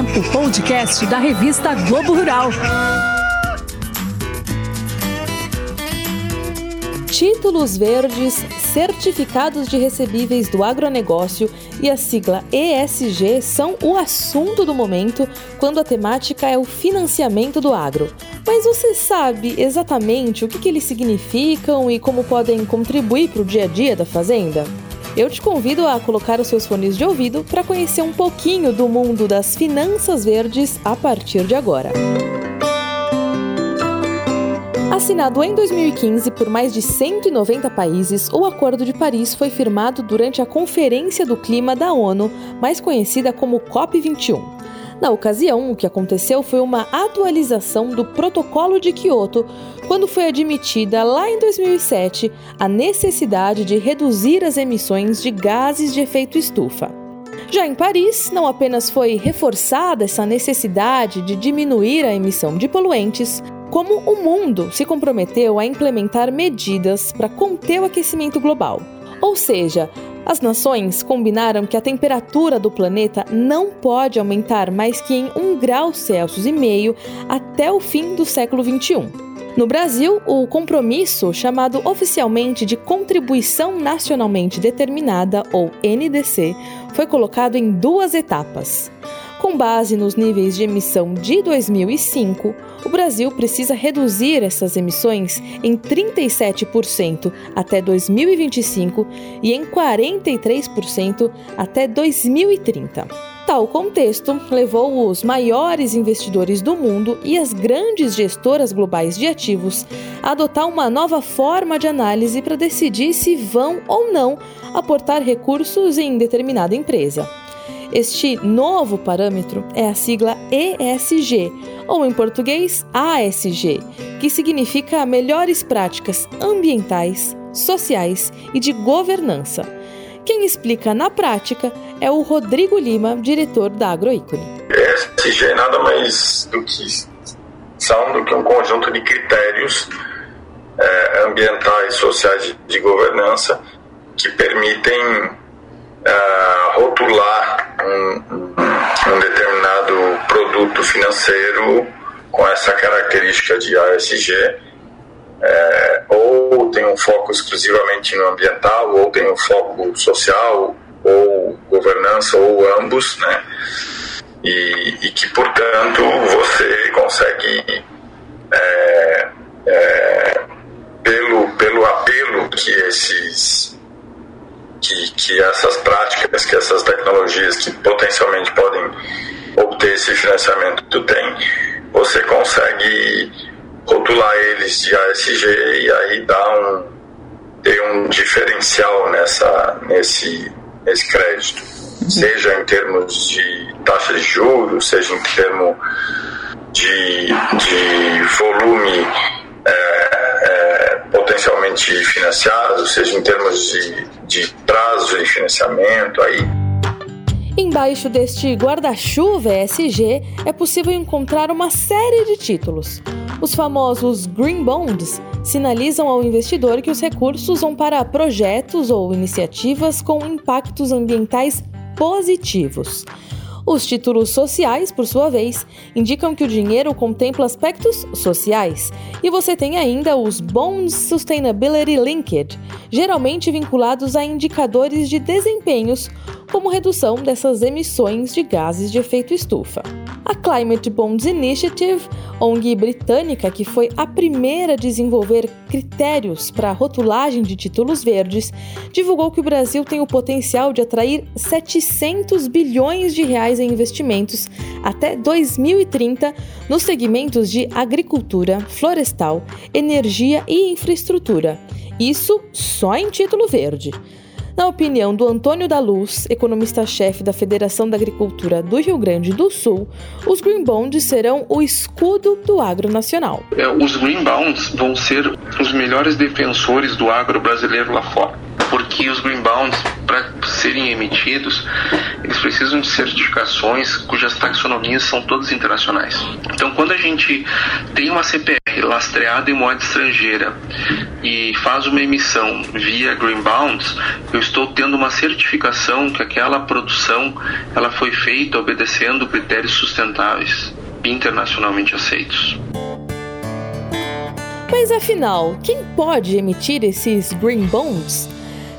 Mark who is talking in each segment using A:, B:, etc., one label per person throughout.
A: o podcast da revista Globo Rural.
B: Títulos verdes, certificados de recebíveis do agronegócio e a sigla ESG são o assunto do momento quando a temática é o financiamento do agro. Mas você sabe exatamente o que, que eles significam e como podem contribuir para o dia a dia da fazenda? Eu te convido a colocar os seus fones de ouvido para conhecer um pouquinho do mundo das finanças verdes a partir de agora. Assinado em 2015 por mais de 190 países, o Acordo de Paris foi firmado durante a Conferência do Clima da ONU, mais conhecida como COP21. Na ocasião, o que aconteceu foi uma atualização do Protocolo de Quioto, quando foi admitida lá em 2007 a necessidade de reduzir as emissões de gases de efeito estufa. Já em Paris, não apenas foi reforçada essa necessidade de diminuir a emissão de poluentes, como o mundo se comprometeu a implementar medidas para conter o aquecimento global. Ou seja, as nações combinaram que a temperatura do planeta não pode aumentar mais que em 1 grau Celsius e meio até o fim do século 21. No Brasil, o compromisso, chamado oficialmente de Contribuição Nacionalmente Determinada, ou NDC, foi colocado em duas etapas. Com base nos níveis de emissão de 2005, o Brasil precisa reduzir essas emissões em 37% até 2025 e em 43% até 2030. Tal contexto levou os maiores investidores do mundo e as grandes gestoras globais de ativos a adotar uma nova forma de análise para decidir se vão ou não aportar recursos em determinada empresa. Este novo parâmetro é a sigla ESG, ou em português ASG, que significa melhores práticas ambientais, sociais e de governança. Quem explica na prática é o Rodrigo Lima, diretor da Agroícone.
C: ESG nada mais do que são do que um conjunto de critérios é, ambientais, sociais de governança que permitem uh, produto financeiro com essa característica de ASG, é, ou tem um foco exclusivamente no ambiental, ou tem um foco social, ou governança, ou ambos, né? E, e que, portanto, você consegue, é, é, pelo, pelo apelo que esses que, que essas práticas, que essas tecnologias que potencialmente podem obter esse financiamento têm, você consegue rotular eles de ASG e aí dar um, ter um diferencial nessa, nesse, nesse crédito, uhum. seja em termos de taxa de juros, seja em termos de, de volume é, é, potencialmente financiados, ou seja, em termos de, de prazo de financiamento aí.
B: Embaixo deste guarda-chuva ESG é possível encontrar uma série de títulos. Os famosos Green Bonds sinalizam ao investidor que os recursos vão para projetos ou iniciativas com impactos ambientais positivos. Os títulos sociais, por sua vez, indicam que o dinheiro contempla aspectos sociais. E você tem ainda os Bonds Sustainability Linked, geralmente vinculados a indicadores de desempenhos, como redução dessas emissões de gases de efeito estufa. A Climate Bonds Initiative, ONG britânica que foi a primeira a desenvolver critérios para a rotulagem de títulos verdes, divulgou que o Brasil tem o potencial de atrair 700 bilhões de reais em investimentos até 2030 nos segmentos de agricultura, florestal, energia e infraestrutura. Isso só em título verde. Na opinião do Antônio da Luz, economista-chefe da Federação da Agricultura do Rio Grande do Sul, os Green Bonds serão o escudo do agro nacional.
D: É, os Green Bonds vão ser os melhores defensores do agro brasileiro lá fora porque os green bonds, para serem emitidos, eles precisam de certificações cujas taxonomias são todas internacionais. Então, quando a gente tem uma CPR lastreada em moeda estrangeira e faz uma emissão via green bonds, eu estou tendo uma certificação que aquela produção ela foi feita obedecendo critérios sustentáveis internacionalmente aceitos.
B: Mas afinal, quem pode emitir esses green bonds?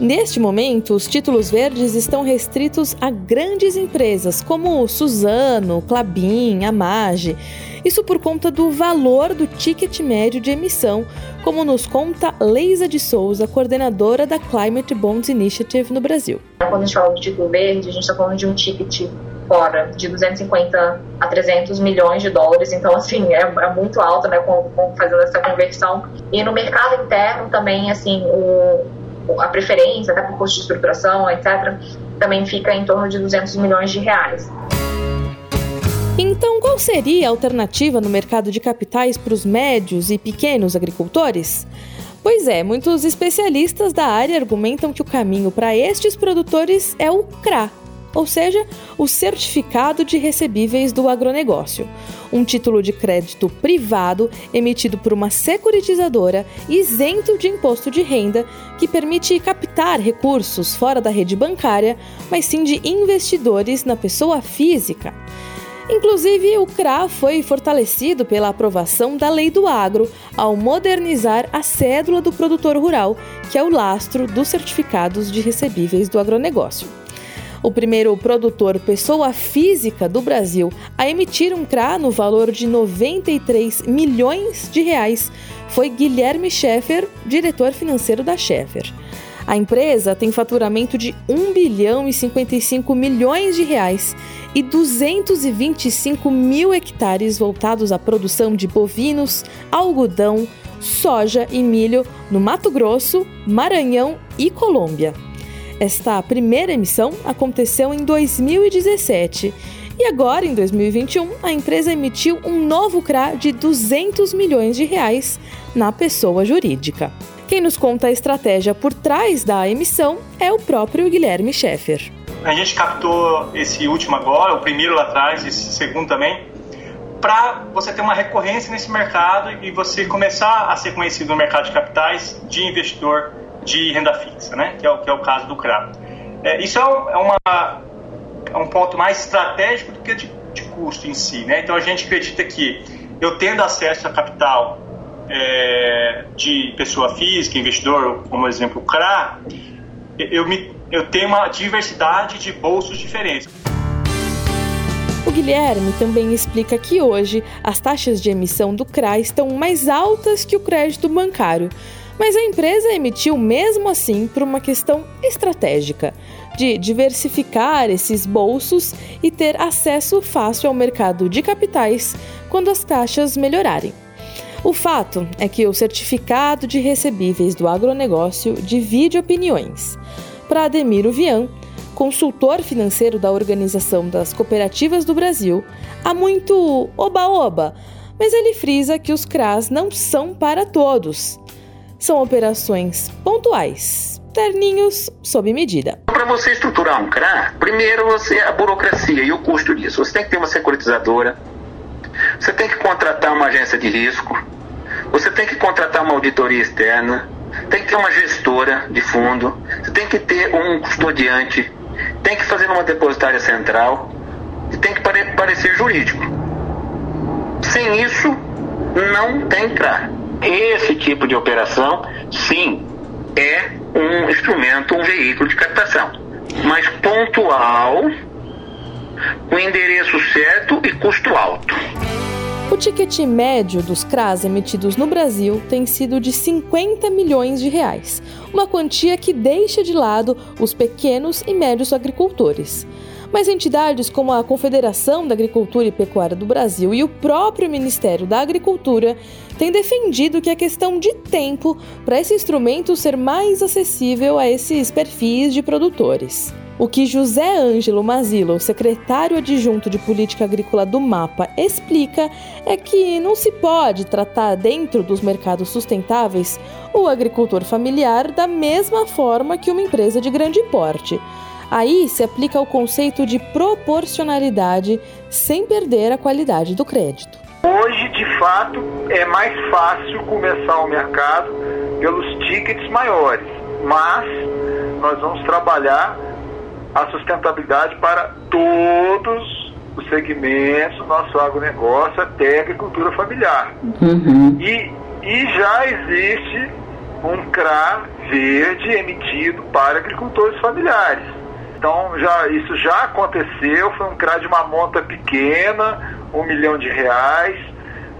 B: Neste momento, os títulos verdes estão restritos a grandes empresas como Suzano, Clabin, Amage. Isso por conta do valor do ticket médio de emissão, como nos conta Leisa de Souza, coordenadora da Climate Bonds Initiative no Brasil.
E: Quando a gente fala de título verde, a gente está falando de um ticket fora de 250 a 300 milhões de dólares, então assim é, é muito alto, né, com, com, fazendo essa conversão. E no mercado interno também, assim, o, a preferência, até por custo de estruturação, etc., também fica em torno de 200 milhões de reais.
B: Então, qual seria a alternativa no mercado de capitais para os médios e pequenos agricultores? Pois é, muitos especialistas da área argumentam que o caminho para estes produtores é o CRA, ou seja, o Certificado de Recebíveis do Agronegócio, um título de crédito privado emitido por uma securitizadora isento de imposto de renda que permite captar recursos fora da rede bancária, mas sim de investidores na pessoa física. Inclusive, o CRA foi fortalecido pela aprovação da Lei do Agro ao modernizar a cédula do produtor rural, que é o lastro dos certificados de recebíveis do agronegócio o primeiro produtor pessoa física do Brasil a emitir um CRA no valor de 93 milhões de reais foi Guilherme Schaeffer, diretor financeiro da Schaeffer. A empresa tem faturamento de 1 bilhão e 55 milhões de reais e 225 mil hectares voltados à produção de bovinos, algodão, soja e milho no Mato Grosso, Maranhão e Colômbia. Esta primeira emissão aconteceu em 2017 e agora, em 2021, a empresa emitiu um novo CRA de 200 milhões de reais na pessoa jurídica. Quem nos conta a estratégia por trás da emissão é o próprio Guilherme Schaeffer.
F: A gente captou esse último agora, o primeiro lá atrás, esse segundo também, para você ter uma recorrência nesse mercado e você começar a ser conhecido no mercado de capitais de investidor de renda fixa, né? que, é o, que é o caso do CRA. É, isso é, é, uma, é um ponto mais estratégico do que de, de custo em si. Né? Então a gente acredita que eu tendo acesso a capital é, de pessoa física, investidor, como exemplo o CRA, eu, me, eu tenho uma diversidade de bolsos diferentes.
B: O Guilherme também explica que hoje as taxas de emissão do CRA estão mais altas que o crédito bancário, mas a empresa emitiu mesmo assim por uma questão estratégica de diversificar esses bolsos e ter acesso fácil ao mercado de capitais quando as taxas melhorarem. O fato é que o certificado de recebíveis do agronegócio divide opiniões. Para Ademiro Vian, consultor financeiro da Organização das Cooperativas do Brasil, há muito oba-oba, mas ele frisa que os CRAs não são para todos são operações pontuais, terninhos sob medida.
G: Para você estruturar um CRA, primeiro você a burocracia e o custo disso. Você tem que ter uma securitizadora, você tem que contratar uma agência de risco, você tem que contratar uma auditoria externa, tem que ter uma gestora de fundo, você tem que ter um custodiante, tem que fazer uma depositária central e tem que parecer jurídico. Sem isso, não tem CRA. Esse tipo de operação, sim, é um instrumento, um veículo de captação, mas pontual, com endereço certo e custo alto.
B: O ticket médio dos CRAs emitidos no Brasil tem sido de 50 milhões de reais, uma quantia que deixa de lado os pequenos e médios agricultores. Mas entidades como a Confederação da Agricultura e Pecuária do Brasil e o próprio Ministério da Agricultura têm defendido que é questão de tempo para esse instrumento ser mais acessível a esses perfis de produtores. O que José Ângelo Mazilo, secretário adjunto de Política Agrícola do MAPA, explica é que não se pode tratar dentro dos mercados sustentáveis o agricultor familiar da mesma forma que uma empresa de grande porte. Aí se aplica o conceito de proporcionalidade sem perder a qualidade do crédito.
H: Hoje, de fato, é mais fácil começar o mercado pelos tickets maiores, mas nós vamos trabalhar a sustentabilidade para todos os segmentos do nosso agronegócio até a agricultura familiar. Uhum. E, e já existe um CRA verde emitido para agricultores familiares. Então já, isso já aconteceu, foi um CRA de uma monta pequena, um milhão de reais.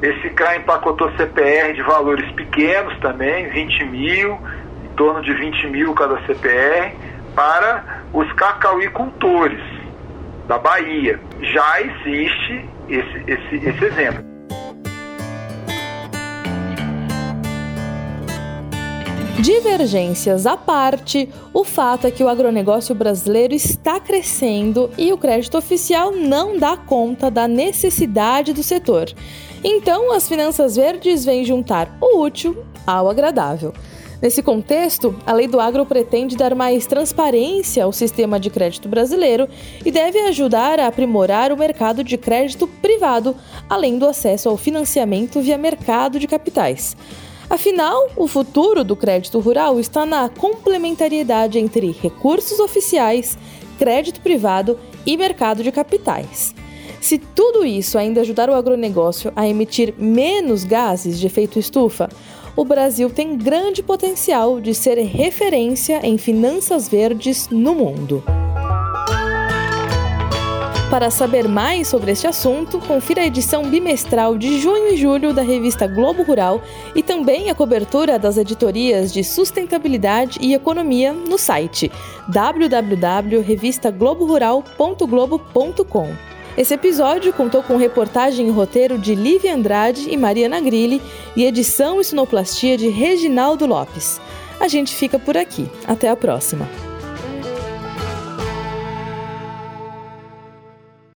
H: Esse CRA empacotou CPR de valores pequenos também, 20 mil, em torno de 20 mil cada CPR, para os cacauicultores da Bahia. Já existe esse, esse, esse exemplo.
B: Divergências à parte, o fato é que o agronegócio brasileiro está crescendo e o crédito oficial não dá conta da necessidade do setor. Então, as finanças verdes vêm juntar o útil ao agradável. Nesse contexto, a Lei do Agro pretende dar mais transparência ao sistema de crédito brasileiro e deve ajudar a aprimorar o mercado de crédito privado, além do acesso ao financiamento via mercado de capitais. Afinal, o futuro do crédito rural está na complementariedade entre recursos oficiais, crédito privado e mercado de capitais. Se tudo isso ainda ajudar o agronegócio a emitir menos gases de efeito estufa, o Brasil tem grande potencial de ser referência em finanças verdes no mundo. Para saber mais sobre este assunto, confira a edição bimestral de junho e julho da revista Globo Rural e também a cobertura das editorias de sustentabilidade e economia no site www.revistagloborural.globo.com. Esse episódio contou com reportagem e roteiro de Lívia Andrade e Mariana Grilli e edição e sonoplastia de Reginaldo Lopes. A gente fica por aqui. Até a próxima.